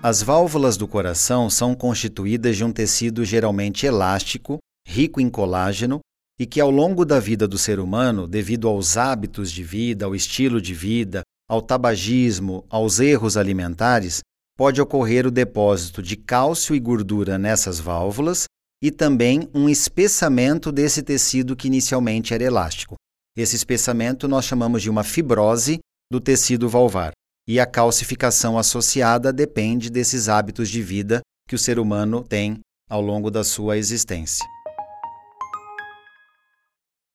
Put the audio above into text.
As válvulas do coração são constituídas de um tecido geralmente elástico, rico em colágeno e que, ao longo da vida do ser humano, devido aos hábitos de vida, ao estilo de vida, ao tabagismo, aos erros alimentares, pode ocorrer o depósito de cálcio e gordura nessas válvulas e também um espessamento desse tecido que inicialmente era elástico. Esse espessamento nós chamamos de uma fibrose do tecido valvar e a calcificação associada depende desses hábitos de vida que o ser humano tem ao longo da sua existência.